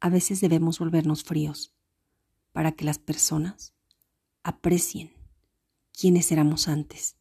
a veces debemos volvernos fríos para que las personas aprecien quiénes éramos antes.